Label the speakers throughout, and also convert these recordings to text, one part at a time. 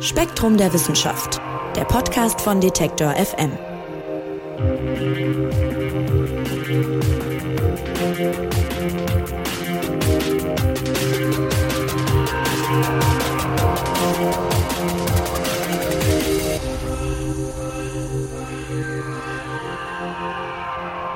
Speaker 1: Spektrum der Wissenschaft, der Podcast von Detektor FM.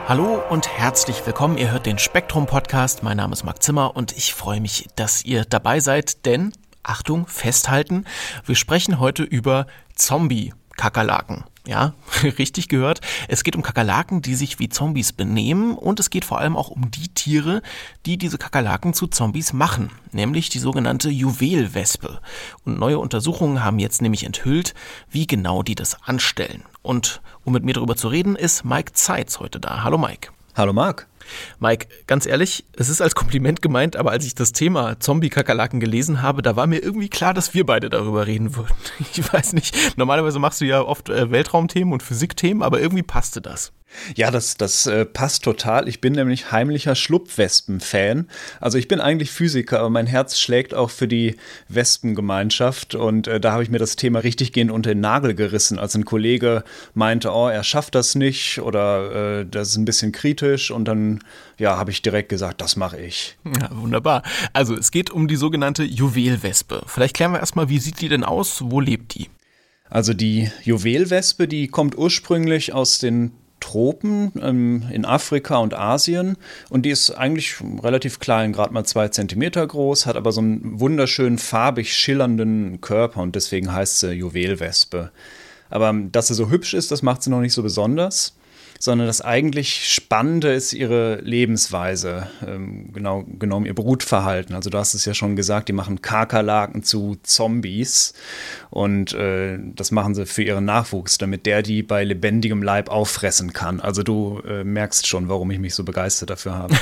Speaker 2: Hallo und herzlich willkommen. Ihr hört den Spektrum Podcast. Mein Name ist Marc Zimmer und ich freue mich, dass ihr dabei seid, denn Achtung, festhalten, wir sprechen heute über Zombie Kakerlaken. Ja, richtig gehört. Es geht um Kakerlaken, die sich wie Zombies benehmen und es geht vor allem auch um die Tiere, die diese Kakerlaken zu Zombies machen, nämlich die sogenannte Juwelwespe. Und neue Untersuchungen haben jetzt nämlich enthüllt, wie genau die das anstellen. Und um mit mir darüber zu reden, ist Mike Zeitz heute da. Hallo Mike.
Speaker 3: Hallo Marc.
Speaker 2: Mike, ganz ehrlich, es ist als Kompliment gemeint, aber als ich das Thema Zombie-Kakerlaken gelesen habe, da war mir irgendwie klar, dass wir beide darüber reden würden. Ich weiß nicht, normalerweise machst du ja oft äh, Weltraumthemen und Physikthemen, aber irgendwie passte das.
Speaker 3: Ja, das, das äh, passt total. Ich bin nämlich heimlicher Schlupfwespen-Fan. Also ich bin eigentlich Physiker, aber mein Herz schlägt auch für die Wespengemeinschaft. Und äh, da habe ich mir das Thema richtiggehend unter den Nagel gerissen, als ein Kollege meinte, oh, er schafft das nicht oder äh, das ist ein bisschen kritisch. Und dann, ja, habe ich direkt gesagt, das mache ich.
Speaker 2: Ja, wunderbar. Also es geht um die sogenannte Juwelwespe. Vielleicht klären wir erstmal, wie sieht die denn aus? Wo lebt die?
Speaker 3: Also die Juwelwespe, die kommt ursprünglich aus den Tropen ähm, in Afrika und Asien und die ist eigentlich relativ klein, gerade mal zwei Zentimeter groß, hat aber so einen wunderschön farbig schillernden Körper und deswegen heißt sie Juwelwespe. Aber dass sie so hübsch ist, das macht sie noch nicht so besonders sondern das eigentlich Spannende ist ihre Lebensweise, ähm, genau genommen ihr Brutverhalten. Also du hast es ja schon gesagt, die machen Kakerlaken zu Zombies und äh, das machen sie für ihren Nachwuchs, damit der die bei lebendigem Leib auffressen kann. Also du äh, merkst schon, warum ich mich so begeistert dafür habe.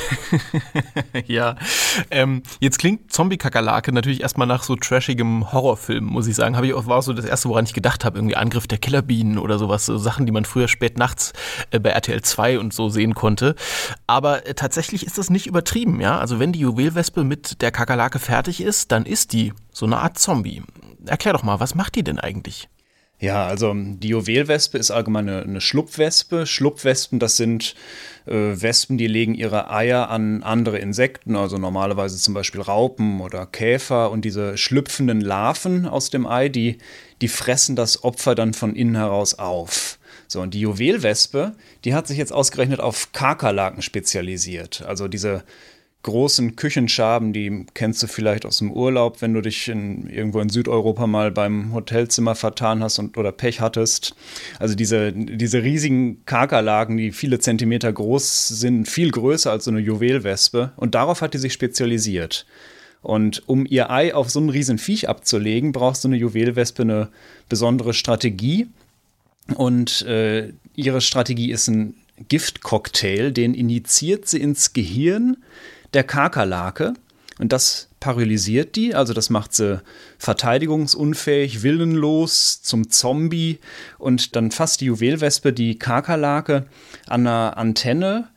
Speaker 2: ja, ähm, jetzt klingt Zombie-Kakerlake natürlich erstmal nach so trashigem Horrorfilm, muss ich sagen. Habe ich auch war so das erste, woran ich gedacht habe, irgendwie Angriff der Killerbienen oder sowas, so Sachen, die man früher spät nachts äh, bei RTL 2 und so sehen konnte. Aber äh, tatsächlich ist das nicht übertrieben, ja. Also wenn die Juwelwespe mit der Kakerlake fertig ist, dann ist die so eine Art Zombie. Erklär doch mal, was macht die denn eigentlich?
Speaker 3: Ja, also die Juwelwespe ist allgemein eine, eine Schlupfwespe. Schlupfwespen, das sind äh, Wespen, die legen ihre Eier an andere Insekten, also normalerweise zum Beispiel Raupen oder Käfer. Und diese schlüpfenden Larven aus dem Ei, die, die fressen das Opfer dann von innen heraus auf. So, und die Juwelwespe, die hat sich jetzt ausgerechnet auf Kakerlaken spezialisiert. Also diese großen Küchenschaben, die kennst du vielleicht aus dem Urlaub, wenn du dich in, irgendwo in Südeuropa mal beim Hotelzimmer vertan hast und, oder Pech hattest. Also diese, diese riesigen Kakerlaken, die viele Zentimeter groß sind, viel größer als so eine Juwelwespe. Und darauf hat die sich spezialisiert. Und um ihr Ei auf so ein riesen Viech abzulegen, brauchst du eine Juwelwespe eine besondere Strategie. Und äh, ihre Strategie ist ein Giftcocktail, den injiziert sie ins Gehirn der Kakerlake. Und das paralysiert die, also das macht sie verteidigungsunfähig, willenlos zum Zombie. Und dann fasst die Juwelwespe die Kakerlake an einer Antenne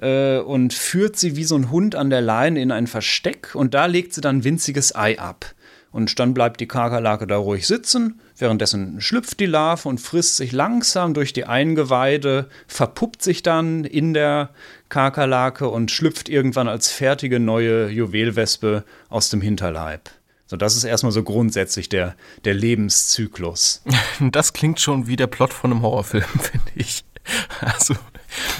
Speaker 3: äh, und führt sie wie so ein Hund an der Leine in ein Versteck. Und da legt sie dann ein winziges Ei ab. Und dann bleibt die Kakerlake da ruhig sitzen. Währenddessen schlüpft die Larve und frisst sich langsam durch die Eingeweide, verpuppt sich dann in der Kakerlake und schlüpft irgendwann als fertige neue Juwelwespe aus dem Hinterleib. So, das ist erstmal so grundsätzlich der, der Lebenszyklus.
Speaker 2: Das klingt schon wie der Plot von einem Horrorfilm, finde ich.
Speaker 3: Also.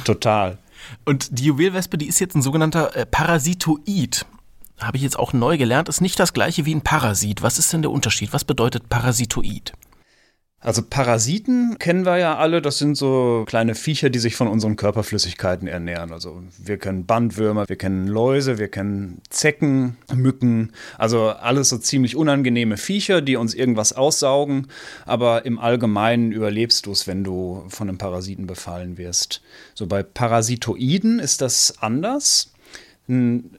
Speaker 3: Total.
Speaker 2: Und die Juwelwespe, die ist jetzt ein sogenannter äh, Parasitoid habe ich jetzt auch neu gelernt, ist nicht das gleiche wie ein Parasit. Was ist denn der Unterschied? Was bedeutet Parasitoid?
Speaker 3: Also Parasiten kennen wir ja alle, das sind so kleine Viecher, die sich von unseren Körperflüssigkeiten ernähren. Also wir kennen Bandwürmer, wir kennen Läuse, wir kennen Zecken, Mücken, also alles so ziemlich unangenehme Viecher, die uns irgendwas aussaugen, aber im Allgemeinen überlebst du es, wenn du von einem Parasiten befallen wirst. So bei Parasitoiden ist das anders. Ein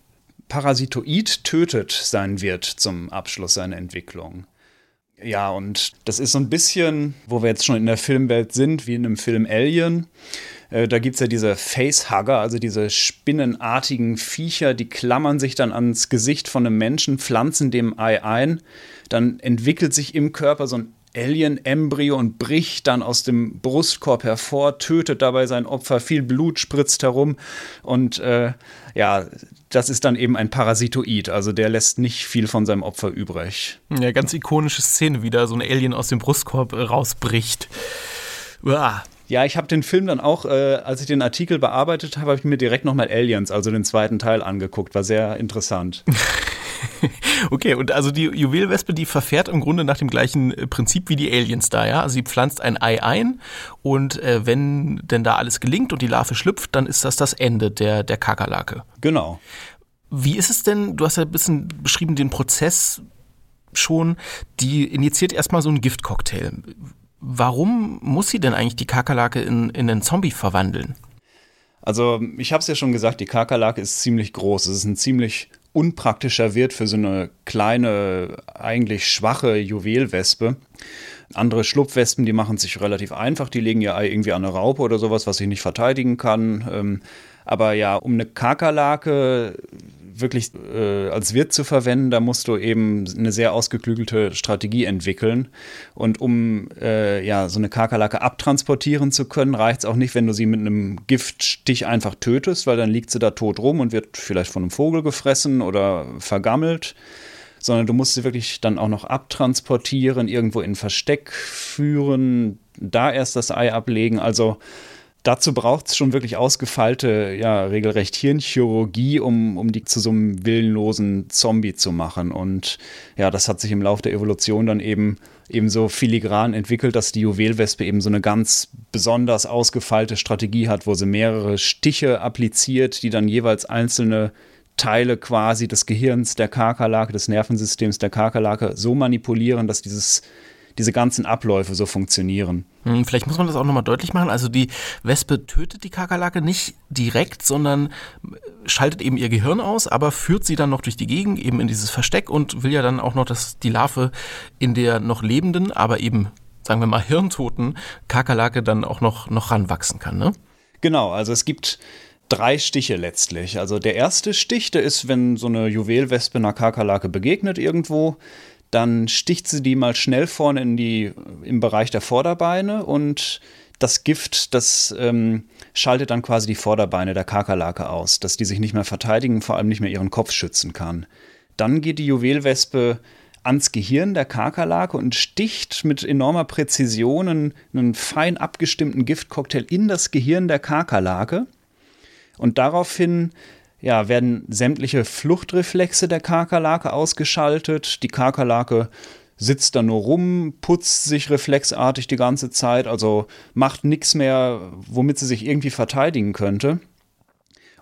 Speaker 3: Parasitoid tötet seinen Wirt zum Abschluss seiner Entwicklung. Ja, und das ist so ein bisschen, wo wir jetzt schon in der Filmwelt sind, wie in einem Film Alien. Äh, da gibt es ja diese Facehugger, also diese spinnenartigen Viecher, die klammern sich dann ans Gesicht von einem Menschen, pflanzen dem Ei ein. Dann entwickelt sich im Körper so ein Alien-Embryo und bricht dann aus dem Brustkorb hervor, tötet dabei sein Opfer, viel Blut spritzt herum und äh, ja, das ist dann eben ein Parasitoid, also der lässt nicht viel von seinem Opfer übrig.
Speaker 2: Ja, ganz ikonische Szene, wie da so ein Alien aus dem Brustkorb äh, rausbricht.
Speaker 3: Uah. Ja, ich habe den Film dann auch, äh, als ich den Artikel bearbeitet habe, habe ich mir direkt nochmal Aliens, also den zweiten Teil angeguckt. War sehr interessant.
Speaker 2: okay, und also die Juwelwespe, die verfährt im Grunde nach dem gleichen äh, Prinzip wie die Aliens da, ja? Also sie pflanzt ein Ei ein und äh, wenn denn da alles gelingt und die Larve schlüpft, dann ist das das Ende der, der Kakerlake.
Speaker 3: Genau.
Speaker 2: Wie ist es denn, du hast ja ein bisschen beschrieben den Prozess schon, die injiziert erstmal so einen Giftcocktail. Warum muss sie denn eigentlich die Kakerlake in, in einen Zombie verwandeln?
Speaker 3: Also, ich habe es ja schon gesagt, die Kakerlake ist ziemlich groß. Es ist ein ziemlich unpraktischer Wirt für so eine kleine, eigentlich schwache Juwelwespe. Andere Schlupfwespen, die machen sich relativ einfach, die legen ihr Ei irgendwie an eine Raupe oder sowas, was sich nicht verteidigen kann. Ähm, aber ja, um eine Kakerlake wirklich äh, als Wirt zu verwenden, da musst du eben eine sehr ausgeklügelte Strategie entwickeln. Und um äh, ja, so eine Kakerlake abtransportieren zu können, reicht es auch nicht, wenn du sie mit einem Giftstich einfach tötest, weil dann liegt sie da tot rum und wird vielleicht von einem Vogel gefressen oder vergammelt sondern du musst sie wirklich dann auch noch abtransportieren, irgendwo in Versteck führen, da erst das Ei ablegen. Also dazu braucht es schon wirklich ausgefeilte, ja, regelrecht Hirnchirurgie, um, um die zu so einem willenlosen Zombie zu machen. Und ja, das hat sich im Laufe der Evolution dann eben eben so filigran entwickelt, dass die Juwelwespe eben so eine ganz besonders ausgefeilte Strategie hat, wo sie mehrere Stiche appliziert, die dann jeweils einzelne Teile quasi des Gehirns der Kakerlake, des Nervensystems der Kakerlake so manipulieren, dass dieses diese ganzen Abläufe so funktionieren.
Speaker 2: Hm, vielleicht muss man das auch nochmal deutlich machen. Also die Wespe tötet die Kakerlake nicht direkt, sondern schaltet eben ihr Gehirn aus, aber führt sie dann noch durch die Gegend, eben in dieses Versteck und will ja dann auch noch, dass die Larve in der noch lebenden, aber eben, sagen wir mal, hirntoten Kakerlake dann auch noch, noch ranwachsen kann. Ne?
Speaker 3: Genau, also es gibt drei Stiche letztlich. Also der erste Stich, der ist, wenn so eine Juwelwespe einer Kakerlake begegnet irgendwo, dann sticht sie die mal schnell vorne in die, im Bereich der Vorderbeine und das Gift, das ähm, schaltet dann quasi die Vorderbeine der Kakerlake aus, dass die sich nicht mehr verteidigen, vor allem nicht mehr ihren Kopf schützen kann. Dann geht die Juwelwespe ans Gehirn der Kakerlake und sticht mit enormer Präzision einen, einen fein abgestimmten Giftcocktail in das Gehirn der Kakerlake. Und daraufhin ja, werden sämtliche Fluchtreflexe der Kakerlake ausgeschaltet. Die Kakerlake sitzt da nur rum, putzt sich reflexartig die ganze Zeit, also macht nichts mehr, womit sie sich irgendwie verteidigen könnte.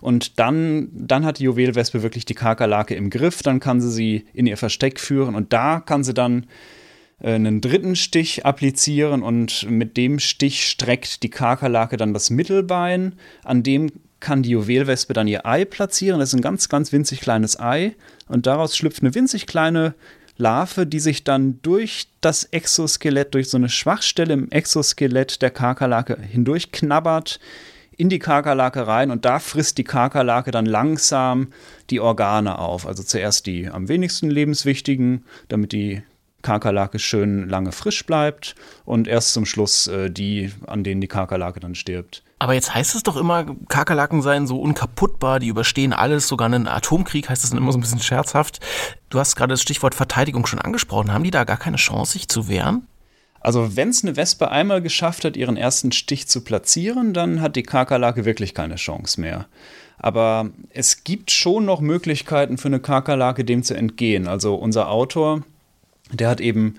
Speaker 3: Und dann, dann hat die Juwelwespe wirklich die Kakerlake im Griff, dann kann sie sie in ihr Versteck führen und da kann sie dann äh, einen dritten Stich applizieren und mit dem Stich streckt die Kakerlake dann das Mittelbein, an dem kann die Juwelwespe dann ihr Ei platzieren. Das ist ein ganz, ganz winzig kleines Ei. Und daraus schlüpft eine winzig kleine Larve, die sich dann durch das Exoskelett, durch so eine Schwachstelle im Exoskelett der Kakerlake hindurch knabbert, in die Kakerlake rein und da frisst die Kakerlake dann langsam die Organe auf. Also zuerst die am wenigsten lebenswichtigen, damit die Kakerlake schön lange frisch bleibt und erst zum Schluss äh, die, an denen die Kakerlake dann stirbt.
Speaker 2: Aber jetzt heißt es doch immer, Kakerlaken seien so unkaputtbar, die überstehen alles, sogar einen Atomkrieg heißt es dann immer so ein bisschen scherzhaft. Du hast gerade das Stichwort Verteidigung schon angesprochen. Haben die da gar keine Chance, sich zu wehren?
Speaker 3: Also wenn es eine Wespe einmal geschafft hat, ihren ersten Stich zu platzieren, dann hat die Kakerlake wirklich keine Chance mehr. Aber es gibt schon noch Möglichkeiten für eine Kakerlake, dem zu entgehen. Also unser Autor, der hat eben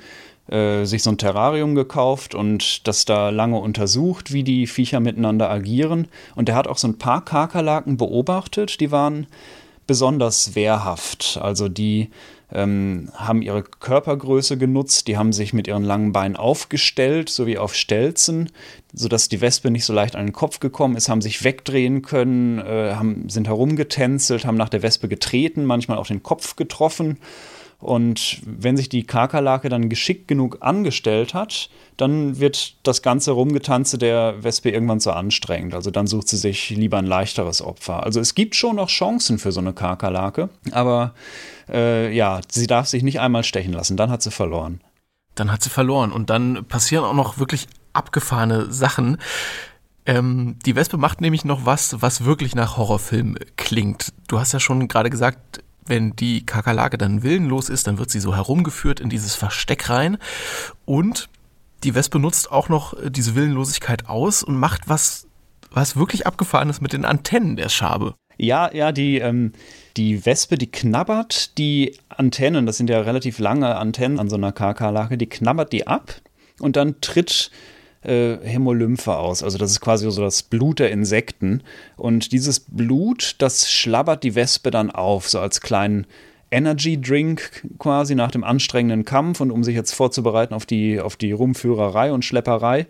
Speaker 3: äh, sich so ein Terrarium gekauft und das da lange untersucht, wie die Viecher miteinander agieren. Und der hat auch so ein paar Kakerlaken beobachtet, die waren besonders wehrhaft. Also die ähm, haben ihre Körpergröße genutzt, die haben sich mit ihren langen Beinen aufgestellt, so wie auf Stelzen, sodass die Wespe nicht so leicht an den Kopf gekommen ist, haben sich wegdrehen können, äh, haben, sind herumgetänzelt, haben nach der Wespe getreten, manchmal auch den Kopf getroffen Und wenn sich die Kakerlake dann geschickt genug angestellt hat, dann wird das ganze Rumgetanze der Wespe irgendwann zu anstrengend. Also dann sucht sie sich lieber ein leichteres Opfer. Also es gibt schon noch Chancen für so eine Kakerlake, aber äh, ja, sie darf sich nicht einmal stechen lassen, dann hat sie verloren.
Speaker 2: Dann hat sie verloren und dann passieren auch noch wirklich abgefahrene Sachen. Ähm, die Wespe macht nämlich noch was, was wirklich nach Horrorfilm klingt. Du hast ja schon gerade gesagt, wenn die Kakerlake dann willenlos ist, dann wird sie so herumgeführt in dieses Versteck rein. Und die Wespe nutzt auch noch diese Willenlosigkeit aus und macht was, was wirklich abgefahren ist mit den Antennen der Schabe.
Speaker 3: Ja, ja, die, ähm, die Wespe, die knabbert die Antennen, das sind ja relativ lange Antennen an so einer Kakerlake, die knabbert die ab und dann tritt äh, Hämolymphe aus. Also das ist quasi so das Blut der Insekten. Und dieses Blut, das schlabbert die Wespe dann auf, so als kleinen Energy Drink quasi nach dem anstrengenden Kampf und um sich jetzt vorzubereiten auf die, auf die Rumführerei und Schlepperei.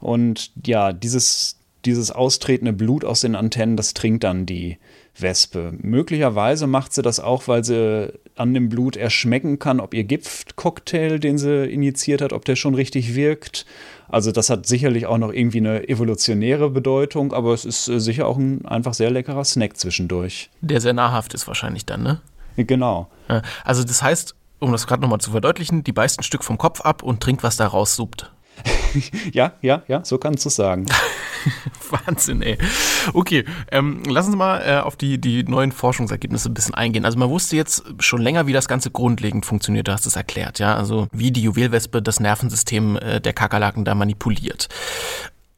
Speaker 3: Und ja, dieses, dieses austretende Blut aus den Antennen, das trinkt dann die Wespe. Möglicherweise macht sie das auch, weil sie an dem Blut erschmecken kann, ob ihr Giftcocktail, den sie injiziert hat, ob der schon richtig wirkt. Also das hat sicherlich auch noch irgendwie eine evolutionäre Bedeutung, aber es ist äh, sicher auch ein einfach sehr leckerer Snack zwischendurch.
Speaker 2: Der sehr nahrhaft ist wahrscheinlich dann, ne?
Speaker 3: Genau.
Speaker 2: Also das heißt, um das gerade nochmal zu verdeutlichen, die beißt ein Stück vom Kopf ab und trinkt, was da raussuppt.
Speaker 3: ja, ja, ja, so kannst du sagen.
Speaker 2: Wahnsinn, ey. Okay, ähm, lassen Sie mal äh, auf die, die neuen Forschungsergebnisse ein bisschen eingehen. Also man wusste jetzt schon länger, wie das Ganze grundlegend funktioniert, du hast es erklärt, ja. Also wie die Juwelwespe das Nervensystem äh, der Kakerlaken da manipuliert.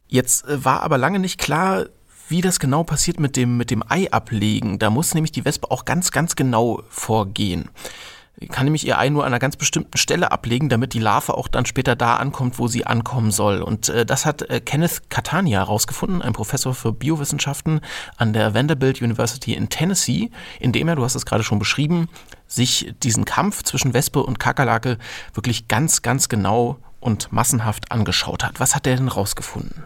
Speaker 2: Jetzt äh, war aber lange nicht klar, wie das genau passiert mit dem, mit dem Ei ablegen. Da muss nämlich die Wespe auch ganz, ganz genau vorgehen kann nämlich ihr Ei nur an einer ganz bestimmten Stelle ablegen, damit die Larve auch dann später da ankommt, wo sie ankommen soll. Und äh, das hat äh, Kenneth Catania herausgefunden, ein Professor für Biowissenschaften an der Vanderbilt University in Tennessee, indem er, du hast es gerade schon beschrieben, sich diesen Kampf zwischen Wespe und Kakerlake wirklich ganz, ganz genau und massenhaft angeschaut hat. Was hat er denn rausgefunden?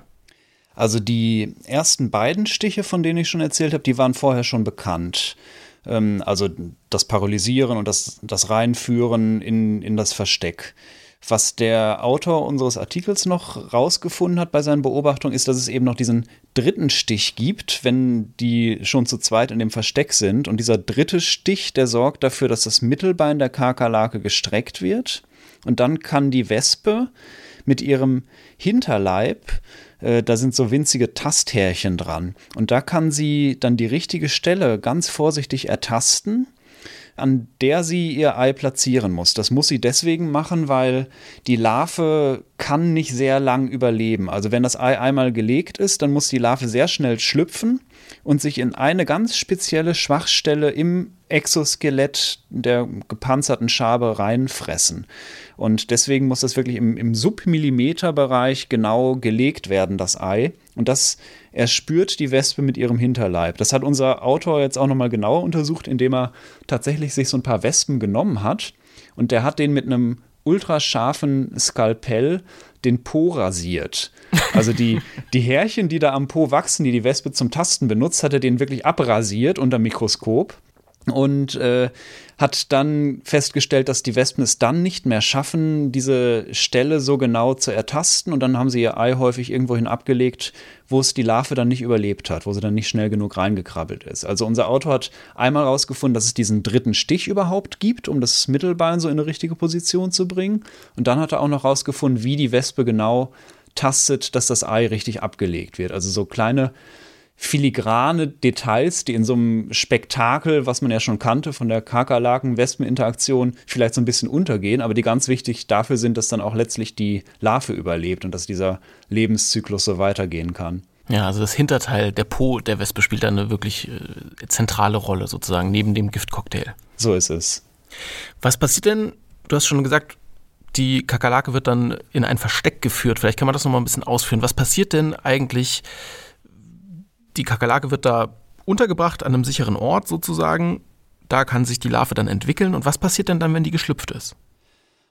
Speaker 3: Also die ersten beiden Stiche, von denen ich schon erzählt habe, die waren vorher schon bekannt. Ähm, also das Paralysieren und das, das Reinführen in, in das Versteck. Was der Autor unseres Artikels noch rausgefunden hat bei seinen Beobachtungen, ist, dass es eben noch diesen dritten Stich gibt, wenn die schon zu zweit in dem Versteck sind. Und dieser dritte Stich, der sorgt dafür, dass das Mittelbein der Kakerlake gestreckt wird. Und dann kann die Wespe mit ihrem Hinterleib äh, da sind so winzige Tasthärchen dran. Und da kann sie dann die richtige Stelle ganz vorsichtig ertasten an der sie ihr Ei platzieren muss. Das muss sie deswegen machen, weil die Larve kann nicht sehr lang überleben. Also wenn das Ei einmal gelegt ist, dann muss die Larve sehr schnell schlüpfen und sich in eine ganz spezielle Schwachstelle im Exoskelett der gepanzerten Schabe reinfressen. Und deswegen muss das wirklich im, im Submillimeterbereich genau gelegt werden, das Ei. Und das erspürt die Wespe mit ihrem Hinterleib. Das hat unser Autor jetzt auch nochmal genauer untersucht, indem er tatsächlich sich so ein paar Wespen genommen hat. Und der hat den mit einem ultrascharfen Skalpell den Po rasiert. Also die, die Härchen, die da am Po wachsen, die die Wespe zum Tasten benutzt, hat er den wirklich abrasiert unter Mikroskop und äh, hat dann festgestellt, dass die Wespen es dann nicht mehr schaffen, diese Stelle so genau zu ertasten und dann haben sie ihr Ei häufig irgendwohin abgelegt, wo es die Larve dann nicht überlebt hat, wo sie dann nicht schnell genug reingekrabbelt ist. Also unser Autor hat einmal herausgefunden, dass es diesen dritten Stich überhaupt gibt, um das Mittelbein so in eine richtige Position zu bringen und dann hat er auch noch herausgefunden, wie die Wespe genau tastet, dass das Ei richtig abgelegt wird. Also so kleine filigrane Details, die in so einem Spektakel, was man ja schon kannte von der Kakerlaken-Wespen-Interaktion, vielleicht so ein bisschen untergehen, aber die ganz wichtig dafür sind, dass dann auch letztlich die Larve überlebt und dass dieser Lebenszyklus so weitergehen kann.
Speaker 2: Ja, also das Hinterteil, der Po der Wespe spielt da eine wirklich äh, zentrale Rolle sozusagen, neben dem Giftcocktail.
Speaker 3: So ist es.
Speaker 2: Was passiert denn, du hast schon gesagt, die Kakerlake wird dann in ein Versteck geführt. Vielleicht kann man das nochmal ein bisschen ausführen. Was passiert denn eigentlich, die Kakerlake wird da untergebracht an einem sicheren Ort sozusagen. Da kann sich die Larve dann entwickeln. Und was passiert denn dann, wenn die geschlüpft ist?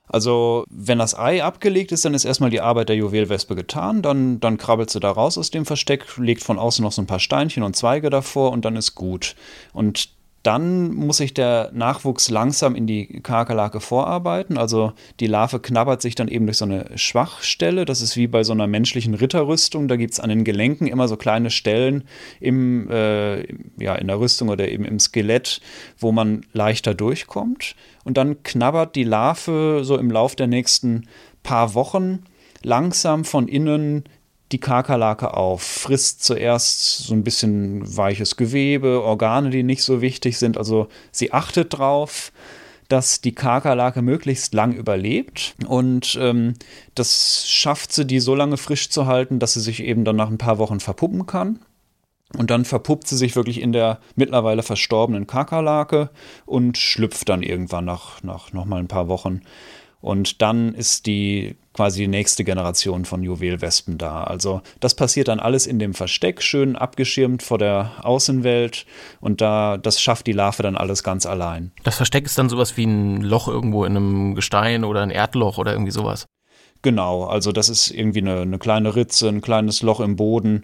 Speaker 3: Also, wenn das Ei abgelegt ist, dann ist erstmal die Arbeit der Juwelwespe getan. Dann, dann krabbelt sie da raus aus dem Versteck, legt von außen noch so ein paar Steinchen und Zweige davor und dann ist gut. Und dann muss sich der Nachwuchs langsam in die Kakerlake vorarbeiten. Also die Larve knabbert sich dann eben durch so eine Schwachstelle. Das ist wie bei so einer menschlichen Ritterrüstung. Da gibt es an den Gelenken immer so kleine Stellen im, äh, ja, in der Rüstung oder eben im Skelett, wo man leichter durchkommt. Und dann knabbert die Larve so im Lauf der nächsten paar Wochen langsam von innen die Kakerlake auf, frisst zuerst so ein bisschen weiches Gewebe, Organe, die nicht so wichtig sind. Also sie achtet drauf, dass die Kakerlake möglichst lang überlebt und ähm, das schafft sie, die so lange frisch zu halten, dass sie sich eben dann nach ein paar Wochen verpuppen kann. Und dann verpuppt sie sich wirklich in der mittlerweile verstorbenen Kakerlake und schlüpft dann irgendwann nach, nach nochmal ein paar Wochen. Und dann ist die quasi die nächste Generation von Juwelwespen da. Also das passiert dann alles in dem Versteck, schön abgeschirmt vor der Außenwelt und da das schafft die Larve dann alles ganz allein.
Speaker 2: Das Versteck ist dann sowas wie ein Loch irgendwo in einem Gestein oder ein Erdloch oder irgendwie sowas.
Speaker 3: Genau, also das ist irgendwie eine, eine kleine Ritze, ein kleines Loch im Boden,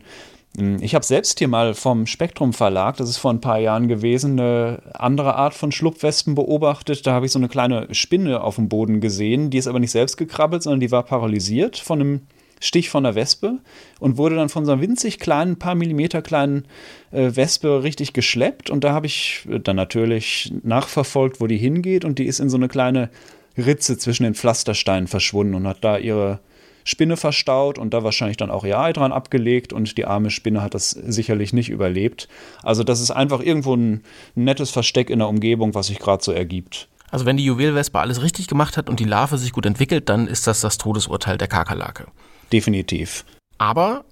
Speaker 3: ich habe selbst hier mal vom Spektrum Verlag, das ist vor ein paar Jahren gewesen, eine andere Art von Schlupfwespen beobachtet. Da habe ich so eine kleine Spinne auf dem Boden gesehen, die ist aber nicht selbst gekrabbelt, sondern die war paralysiert von einem Stich von der Wespe und wurde dann von so einer winzig kleinen, paar Millimeter kleinen äh, Wespe richtig geschleppt. Und da habe ich dann natürlich nachverfolgt, wo die hingeht. Und die ist in so eine kleine Ritze zwischen den Pflastersteinen verschwunden und hat da ihre Spinne verstaut und da wahrscheinlich dann auch ihr Ei dran abgelegt und die arme Spinne hat das sicherlich nicht überlebt. Also das ist einfach irgendwo ein nettes Versteck in der Umgebung, was sich gerade so ergibt.
Speaker 2: Also wenn die Juwelwespe alles richtig gemacht hat und die Larve sich gut entwickelt, dann ist das das Todesurteil der Kakerlake.
Speaker 3: Definitiv.
Speaker 2: Aber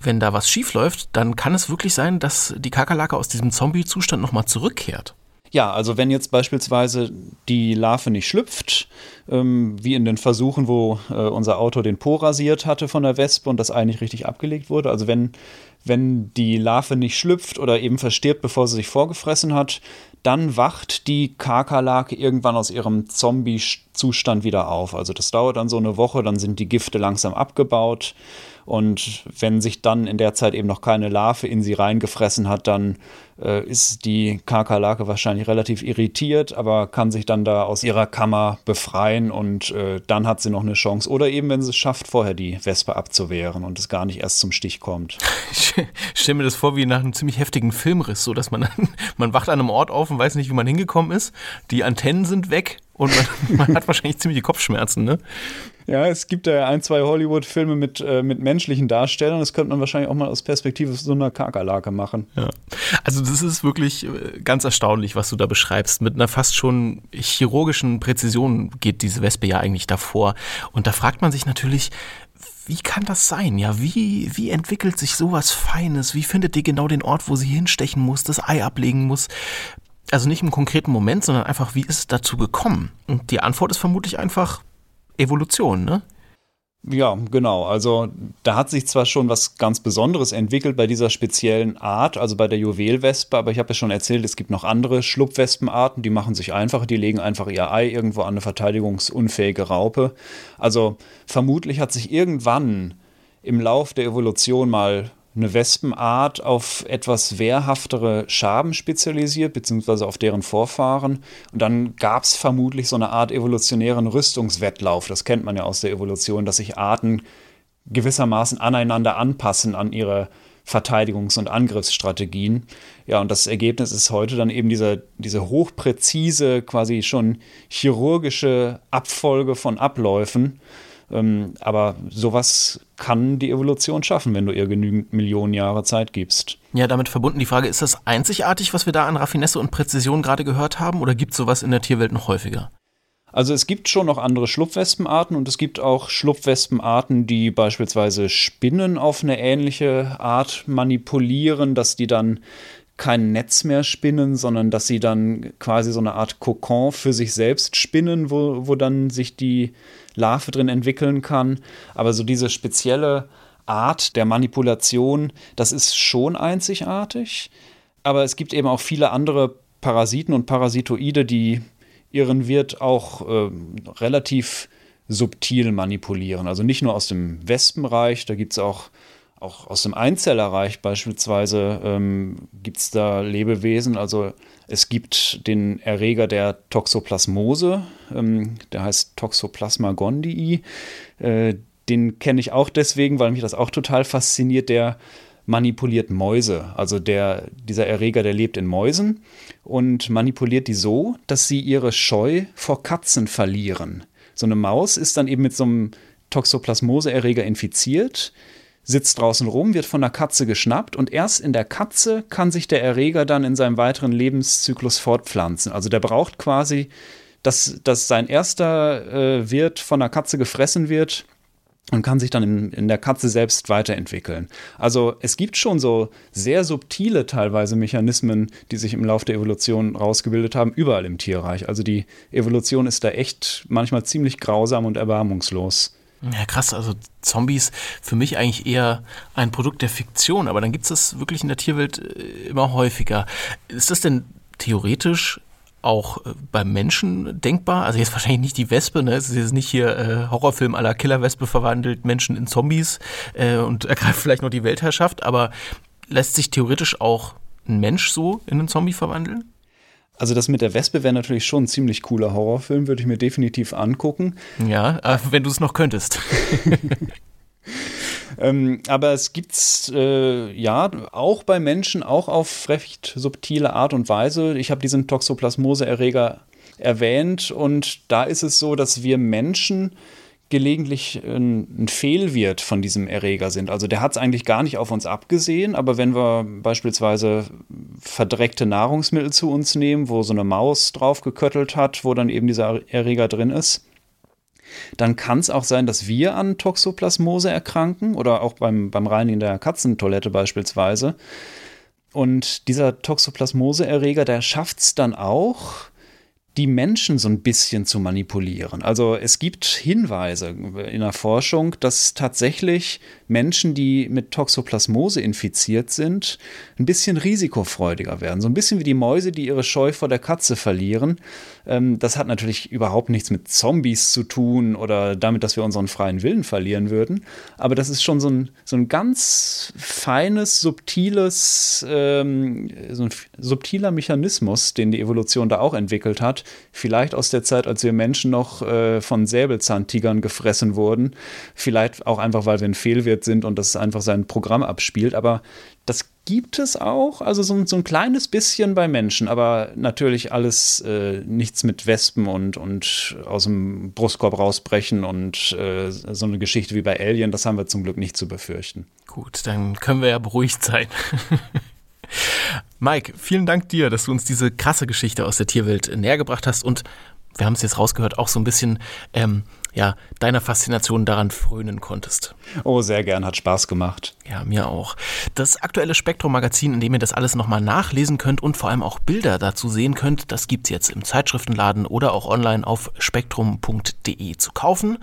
Speaker 2: wenn da was schief läuft, dann kann es wirklich sein, dass die Kakerlake aus diesem Zombie-Zustand nochmal zurückkehrt.
Speaker 3: Ja, also wenn jetzt beispielsweise die Larve nicht schlüpft, ähm, wie in den Versuchen, wo äh, unser Autor den Po rasiert hatte von der Wespe und das eigentlich richtig abgelegt wurde, also wenn, wenn die Larve nicht schlüpft oder eben verstirbt, bevor sie sich vorgefressen hat, dann wacht die Kakerlake irgendwann aus ihrem Zombie-Zustand wieder auf. Also das dauert dann so eine Woche, dann sind die Gifte langsam abgebaut und wenn sich dann in der Zeit eben noch keine Larve in sie reingefressen hat, dann äh, ist die Kakerlake wahrscheinlich relativ irritiert, aber kann sich dann da aus ihrer Kammer befreien und äh, dann hat sie noch eine Chance. Oder eben, wenn sie es schafft, vorher die Wespe abzuwehren und es gar nicht erst zum Stich kommt.
Speaker 2: Ich stelle mir das vor wie nach einem ziemlich heftigen Filmriss, so dass man man wacht an einem Ort auf und weiß nicht, wie man hingekommen ist. Die Antennen sind weg und man, man hat wahrscheinlich ziemliche Kopfschmerzen, ne?
Speaker 3: Ja, es gibt ja ein, zwei Hollywood-Filme mit, äh, mit menschlichen Darstellern. Das könnte man wahrscheinlich auch mal aus Perspektive so einer Kakerlake machen.
Speaker 2: Ja. Also, das ist wirklich äh, ganz erstaunlich, was du da beschreibst. Mit einer fast schon chirurgischen Präzision geht diese Wespe ja eigentlich davor. Und da fragt man sich natürlich, wie kann das sein? Ja, wie, wie entwickelt sich sowas Feines? Wie findet die genau den Ort, wo sie hinstechen muss, das Ei ablegen muss? Also nicht im konkreten Moment, sondern einfach, wie ist es dazu gekommen? Und die Antwort ist vermutlich einfach Evolution, ne?
Speaker 3: Ja, genau. Also da hat sich zwar schon was ganz Besonderes entwickelt bei dieser speziellen Art, also bei der Juwelwespe, aber ich habe ja schon erzählt, es gibt noch andere Schlupfwespenarten, die machen sich einfach, die legen einfach ihr Ei irgendwo an eine verteidigungsunfähige Raupe. Also vermutlich hat sich irgendwann im Lauf der Evolution mal eine Wespenart auf etwas wehrhaftere Schaben spezialisiert, beziehungsweise auf deren Vorfahren. Und dann gab es vermutlich so eine Art evolutionären Rüstungswettlauf. Das kennt man ja aus der Evolution, dass sich Arten gewissermaßen aneinander anpassen an ihre Verteidigungs- und Angriffsstrategien. Ja, und das Ergebnis ist heute dann eben diese, diese hochpräzise, quasi schon chirurgische Abfolge von Abläufen, ähm, aber sowas kann die Evolution schaffen, wenn du ihr genügend Millionen Jahre Zeit gibst.
Speaker 2: Ja, damit verbunden die Frage, ist das einzigartig, was wir da an Raffinesse und Präzision gerade gehört haben, oder gibt es sowas in der Tierwelt noch häufiger?
Speaker 3: Also es gibt schon noch andere Schlupfwespenarten und es gibt auch Schlupfwespenarten, die beispielsweise Spinnen auf eine ähnliche Art manipulieren, dass die dann kein Netz mehr spinnen, sondern dass sie dann quasi so eine Art Kokon für sich selbst spinnen, wo, wo dann sich die Larve drin entwickeln kann. Aber so diese spezielle Art der Manipulation, das ist schon einzigartig. Aber es gibt eben auch viele andere Parasiten und Parasitoide, die ihren Wirt auch äh, relativ subtil manipulieren. Also nicht nur aus dem Wespenreich, da gibt es auch auch aus dem Einzellerreich beispielsweise ähm, gibt es da Lebewesen. Also es gibt den Erreger der Toxoplasmose, ähm, der heißt Toxoplasma gondii. Äh, den kenne ich auch deswegen, weil mich das auch total fasziniert. Der manipuliert Mäuse. Also der, dieser Erreger, der lebt in Mäusen und manipuliert die so, dass sie ihre Scheu vor Katzen verlieren. So eine Maus ist dann eben mit so einem Toxoplasmose-Erreger infiziert, sitzt draußen rum, wird von der Katze geschnappt und erst in der Katze kann sich der Erreger dann in seinem weiteren Lebenszyklus fortpflanzen. Also der braucht quasi, dass, dass sein erster äh, Wirt von der Katze gefressen wird und kann sich dann in, in der Katze selbst weiterentwickeln. Also es gibt schon so sehr subtile teilweise Mechanismen, die sich im Laufe der Evolution rausgebildet haben, überall im Tierreich. Also die Evolution ist da echt manchmal ziemlich grausam und erbarmungslos.
Speaker 2: Ja, krass. Also Zombies für mich eigentlich eher ein Produkt der Fiktion, aber dann gibt es das wirklich in der Tierwelt äh, immer häufiger. Ist das denn theoretisch auch äh, beim Menschen denkbar? Also jetzt wahrscheinlich nicht die Wespe, ne? Es ist jetzt nicht hier äh, Horrorfilm aller Killerwespe verwandelt Menschen in Zombies äh, und ergreift vielleicht noch die Weltherrschaft, aber lässt sich theoretisch auch ein Mensch so in einen Zombie verwandeln?
Speaker 3: Also das mit der Wespe wäre natürlich schon ein ziemlich cooler Horrorfilm, würde ich mir definitiv angucken.
Speaker 2: Ja, äh, wenn du es noch könntest.
Speaker 3: Ähm, aber es gibt es äh, ja auch bei Menschen, auch auf recht subtile Art und Weise. Ich habe diesen Toxoplasmose-Erreger erwähnt und da ist es so, dass wir Menschen gelegentlich ein, ein Fehlwirt von diesem Erreger sind. Also der hat es eigentlich gar nicht auf uns abgesehen, aber wenn wir beispielsweise verdreckte Nahrungsmittel zu uns nehmen, wo so eine Maus drauf geköttelt hat, wo dann eben dieser Erreger drin ist, dann kann es auch sein, dass wir an Toxoplasmose erkranken oder auch beim, beim Reinigen der Katzentoilette beispielsweise. Und dieser Toxoplasmose-Erreger, der schafft es dann auch, die Menschen so ein bisschen zu manipulieren. Also es gibt Hinweise in der Forschung, dass tatsächlich Menschen, die mit Toxoplasmose infiziert sind, ein bisschen risikofreudiger werden. So ein bisschen wie die Mäuse, die ihre Scheu vor der Katze verlieren. Ähm, das hat natürlich überhaupt nichts mit Zombies zu tun oder damit, dass wir unseren freien Willen verlieren würden. Aber das ist schon so ein, so ein ganz feines, subtiles, ähm, so ein subtiler Mechanismus, den die Evolution da auch entwickelt hat, vielleicht aus der Zeit, als wir Menschen noch äh, von Säbelzahntigern gefressen wurden, vielleicht auch einfach, weil wir ein Fehlwirt sind und das einfach sein Programm abspielt, aber das gibt es auch, also so, so ein kleines bisschen bei Menschen, aber natürlich alles äh, nichts mit Wespen und, und aus dem Brustkorb rausbrechen und äh, so eine Geschichte wie bei Alien, das haben wir zum Glück nicht zu befürchten.
Speaker 2: Gut, dann können wir ja beruhigt sein. Mike, vielen Dank dir, dass du uns diese krasse Geschichte aus der Tierwelt näher gebracht hast und wir haben es jetzt rausgehört, auch so ein bisschen ähm, ja, deiner Faszination daran frönen konntest.
Speaker 3: Oh, sehr gern, hat Spaß gemacht.
Speaker 2: Ja, mir auch. Das aktuelle Spektrum-Magazin, in dem ihr das alles nochmal nachlesen könnt und vor allem auch Bilder dazu sehen könnt, das gibt es jetzt im Zeitschriftenladen oder auch online auf spektrum.de zu kaufen.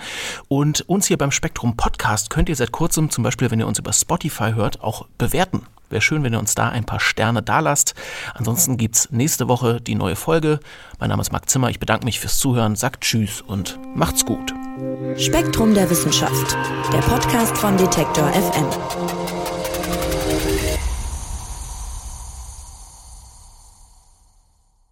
Speaker 2: Und uns hier beim Spektrum Podcast könnt ihr seit kurzem, zum Beispiel, wenn ihr uns über Spotify hört, auch bewerten. Wäre schön, wenn ihr uns da ein paar Sterne dalasst. Ansonsten gibt es nächste Woche die neue Folge. Mein Name ist Marc Zimmer. Ich bedanke mich fürs Zuhören, sagt Tschüss und macht's gut.
Speaker 1: Spektrum der Wissenschaft, der Podcast von Detektor FM.